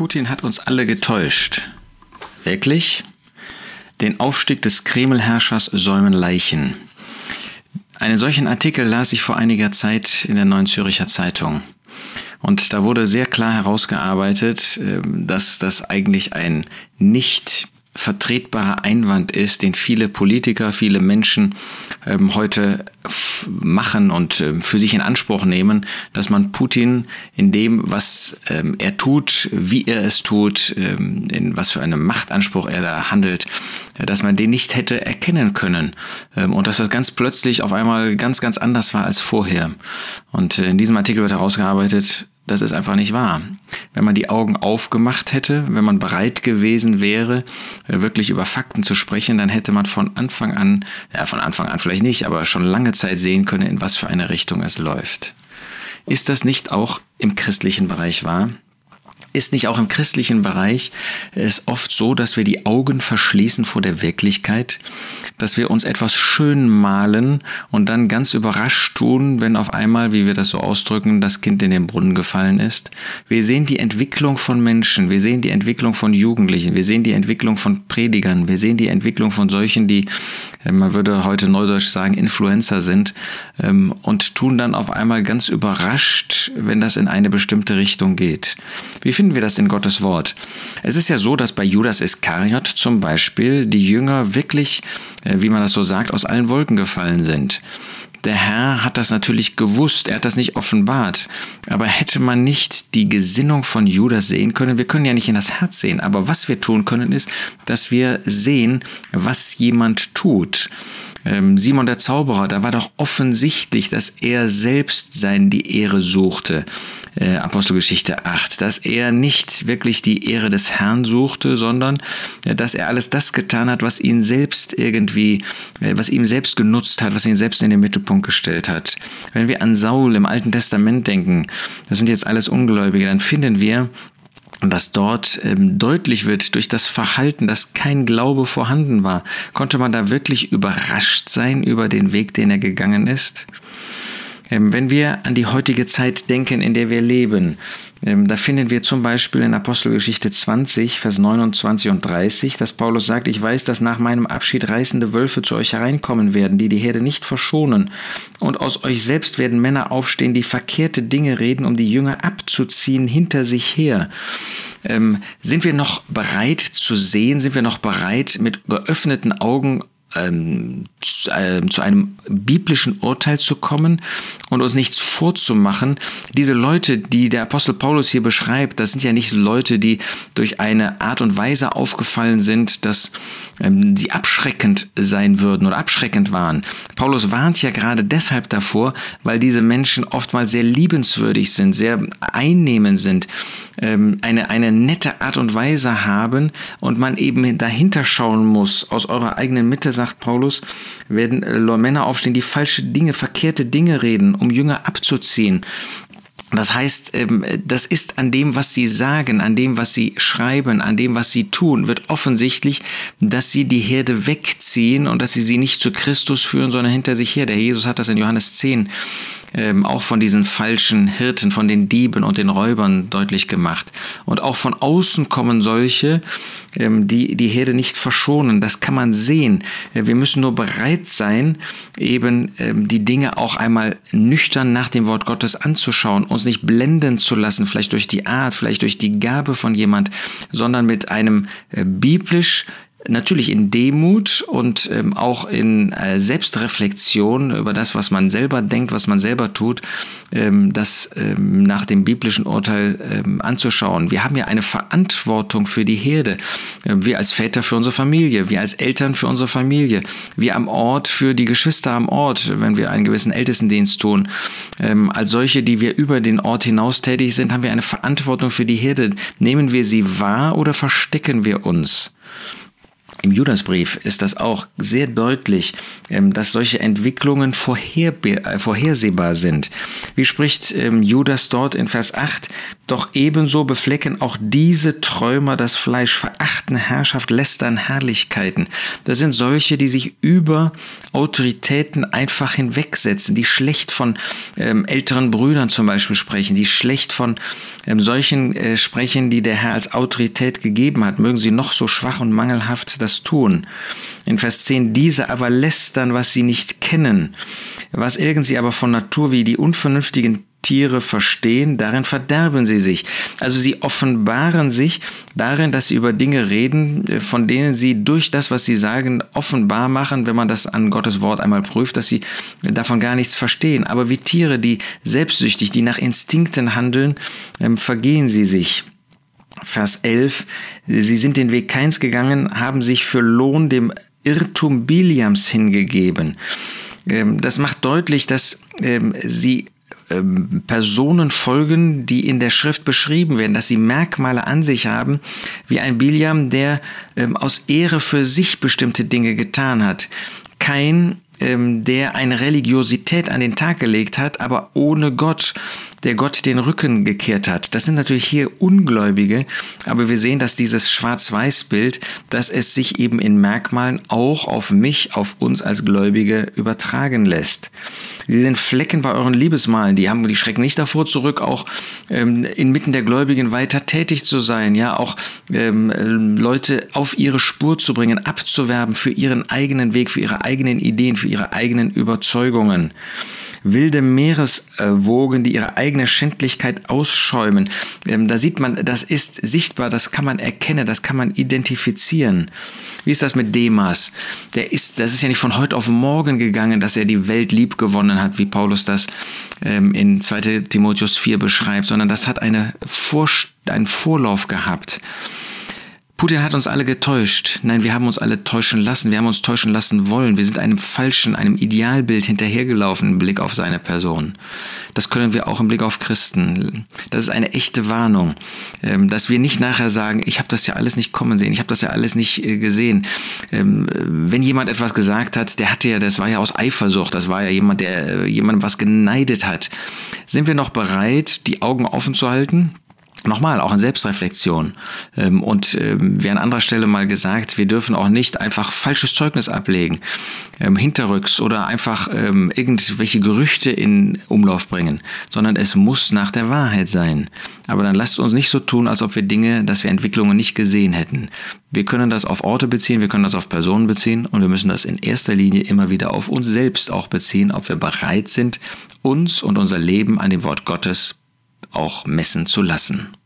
Putin hat uns alle getäuscht. Wirklich? Den Aufstieg des Kreml-Herrschers säumen Leichen. Einen solchen Artikel las ich vor einiger Zeit in der Neuen Züricher Zeitung. Und da wurde sehr klar herausgearbeitet, ähm, dass das eigentlich ein nicht vertretbarer Einwand ist, den viele Politiker, viele Menschen ähm, heute machen und äh, für sich in Anspruch nehmen, dass man Putin in dem, was ähm, er tut, wie er es tut, ähm, in was für einem Machtanspruch er da handelt, äh, dass man den nicht hätte erkennen können ähm, und dass das ganz plötzlich auf einmal ganz, ganz anders war als vorher. Und äh, in diesem Artikel wird herausgearbeitet, das ist einfach nicht wahr. Wenn man die Augen aufgemacht hätte, wenn man bereit gewesen wäre, äh, wirklich über Fakten zu sprechen, dann hätte man von Anfang an, ja, von Anfang an vielleicht nicht, aber schon lange Zeit sehen können, in was für eine Richtung es läuft. Ist das nicht auch im christlichen Bereich wahr? Ist nicht auch im christlichen Bereich es oft so, dass wir die Augen verschließen vor der Wirklichkeit, dass wir uns etwas schön malen und dann ganz überrascht tun, wenn auf einmal, wie wir das so ausdrücken, das Kind in den Brunnen gefallen ist? Wir sehen die Entwicklung von Menschen, wir sehen die Entwicklung von Jugendlichen, wir sehen die Entwicklung von Predigern, wir sehen die Entwicklung von solchen, die, äh, man würde heute neudeutsch sagen, Influencer sind ähm, und tun dann auf einmal ganz überrascht, wenn das in eine bestimmte Richtung geht. Wie finden wir das in Gottes Wort? Es ist ja so, dass bei Judas Iskariot zum Beispiel die Jünger wirklich, äh, wie man das so sagt, aus allen Wolken gefallen sind. Der Herr hat das natürlich gewusst, er hat das nicht offenbart. Aber hätte man nicht die Gesinnung von Judas sehen können, wir können ja nicht in das Herz sehen, aber was wir tun können ist, dass wir sehen, was jemand tut. Ähm, Simon der Zauberer, da war doch offensichtlich, dass er selbst sein die Ehre suchte äh, Apostelgeschichte 8, dass er nicht wirklich die Ehre des Herrn suchte, sondern äh, dass er alles das getan hat, was ihn selbst irgendwie, äh, was ihm selbst genutzt hat, was ihn selbst in den Mittelpunkt gestellt hat. Wenn wir an Saul im Alten Testament denken, das sind jetzt alles Ungläubige, dann finden wir, dass dort ähm, deutlich wird durch das Verhalten, dass kein Glaube vorhanden war. Konnte man da wirklich überrascht sein über den Weg, den er gegangen ist? Ähm, wenn wir an die heutige Zeit denken, in der wir leben, ähm, da finden wir zum Beispiel in Apostelgeschichte 20, Vers 29 und 30, dass Paulus sagt, ich weiß, dass nach meinem Abschied reißende Wölfe zu euch hereinkommen werden, die die Herde nicht verschonen. Und aus euch selbst werden Männer aufstehen, die verkehrte Dinge reden, um die Jünger abzuziehen hinter sich her. Ähm, sind wir noch bereit zu sehen? Sind wir noch bereit, mit geöffneten Augen ähm, zu, äh, zu einem biblischen Urteil zu kommen und uns nichts vorzumachen. Diese Leute, die der Apostel Paulus hier beschreibt, das sind ja nicht Leute, die durch eine Art und Weise aufgefallen sind, dass ähm, sie abschreckend sein würden oder abschreckend waren. Paulus warnt ja gerade deshalb davor, weil diese Menschen oftmals sehr liebenswürdig sind, sehr einnehmend sind, ähm, eine, eine nette Art und Weise haben und man eben dahinter schauen muss. Aus eurer eigenen Mitte, sagt Paulus, werden äh, Männer aufstehen, die falsche Dinge, verkehrte Dinge reden, um Jünger abzuziehen. Das heißt, ähm, das ist an dem, was sie sagen, an dem, was sie schreiben, an dem, was sie tun, wird offensichtlich, dass sie die Herde wegziehen und dass sie sie nicht zu Christus führen, sondern hinter sich her. Der Jesus hat das in Johannes 10 ähm, auch von diesen falschen Hirten, von den Dieben und den Räubern deutlich gemacht. Und auch von außen kommen solche, ähm, die die Herde nicht verschonen. Das kann man sehen. Äh, wir müssen nur bereit sein, eben ähm, die Dinge auch einmal nüchtern nach dem Wort Gottes anzuschauen, uns nicht blenden zu lassen, vielleicht durch die Art, vielleicht durch die Gabe von jemand, sondern mit einem äh, biblisch Natürlich in Demut und ähm, auch in äh, Selbstreflexion über das, was man selber denkt, was man selber tut, ähm, das ähm, nach dem biblischen Urteil ähm, anzuschauen. Wir haben ja eine Verantwortung für die Herde. Äh, wir als Väter für unsere Familie, wir als Eltern für unsere Familie, wir am Ort für die Geschwister am Ort, wenn wir einen gewissen Ältestendienst tun. Ähm, als solche, die wir über den Ort hinaus tätig sind, haben wir eine Verantwortung für die Herde. Nehmen wir sie wahr oder verstecken wir uns? Im Judasbrief ist das auch sehr deutlich, ähm, dass solche Entwicklungen äh, vorhersehbar sind. Wie spricht ähm, Judas dort in Vers 8? Doch ebenso beflecken auch diese Träumer das Fleisch, verachten Herrschaft, lästern Herrlichkeiten. Das sind solche, die sich über Autoritäten einfach hinwegsetzen, die schlecht von ähm, älteren Brüdern zum Beispiel sprechen, die schlecht von ähm, solchen äh, sprechen, die der Herr als Autorität gegeben hat. Mögen sie noch so schwach und mangelhaft das tun. In Vers 10, diese aber lästern, was sie nicht kennen, was irgend sie aber von Natur wie die unvernünftigen Tiere verstehen, darin verderben sie sich. Also sie offenbaren sich darin, dass sie über Dinge reden, äh, von denen sie durch das, was sie sagen, offenbar machen, wenn man das an Gottes Wort einmal prüft, dass sie davon gar nichts verstehen. Aber wie Tiere, die selbstsüchtig, die nach Instinkten handeln, ähm, vergehen sie sich. Vers 11, sie sind den Weg Keins gegangen, haben sich für Lohn dem Irrtum Biliams hingegeben. Ähm, das macht deutlich, dass ähm, sie ähm, Personen folgen, die in der Schrift beschrieben werden, dass sie Merkmale an sich haben, wie ein Biliam, der ähm, aus Ehre für sich bestimmte Dinge getan hat. Kein ähm, der eine Religiosität an den Tag gelegt hat, aber ohne Gott, der Gott den Rücken gekehrt hat. Das sind natürlich hier Ungläubige, aber wir sehen, dass dieses Schwarz-Weiß-Bild, dass es sich eben in Merkmalen auch auf mich, auf uns als Gläubige übertragen lässt. Sie sind Flecken bei euren Liebesmalen, die haben, die schrecken nicht davor zurück, auch ähm, inmitten der Gläubigen weiter tätig zu sein, ja, auch ähm, Leute auf ihre Spur zu bringen, abzuwerben für ihren eigenen Weg, für ihre eigenen Ideen, für ihre eigenen Überzeugungen wilde Meereswogen, die ihre eigene Schändlichkeit ausschäumen. Ähm, da sieht man, das ist sichtbar, das kann man erkennen, das kann man identifizieren. Wie ist das mit Demas? Der ist, das ist ja nicht von heute auf morgen gegangen, dass er die Welt lieb gewonnen hat, wie Paulus das ähm, in 2 Timotheus 4 beschreibt, sondern das hat eine Vor einen Vorlauf gehabt. Putin hat uns alle getäuscht. Nein, wir haben uns alle täuschen lassen. Wir haben uns täuschen lassen wollen. Wir sind einem falschen, einem Idealbild hinterhergelaufen im Blick auf seine Person. Das können wir auch im Blick auf Christen. Das ist eine echte Warnung, ähm, dass wir nicht nachher sagen, ich habe das ja alles nicht kommen sehen, ich habe das ja alles nicht äh, gesehen. Ähm, wenn jemand etwas gesagt hat, der hatte ja, das war ja aus Eifersucht, das war ja jemand, der äh, jemandem was geneidet hat. Sind wir noch bereit, die Augen offen zu halten? Nochmal, auch in Selbstreflexion. Ähm, und ähm, wie an anderer Stelle mal gesagt, wir dürfen auch nicht einfach falsches Zeugnis ablegen, ähm, hinterrücks oder einfach irgendwelche Gerüchte in Umlauf bringen, sondern es muss nach der Wahrheit sein. Aber dann lasst uns nicht so tun, als ob wir Dinge, dass wir Entwicklungen nicht gesehen hätten. Wir können das auf Orte beziehen, wir können das auf Personen beziehen und wir müssen das in erster Linie immer wieder auf uns selbst auch beziehen, ob wir bereit sind, uns und unser Leben an dem Wort Gottes auch messen zu lassen.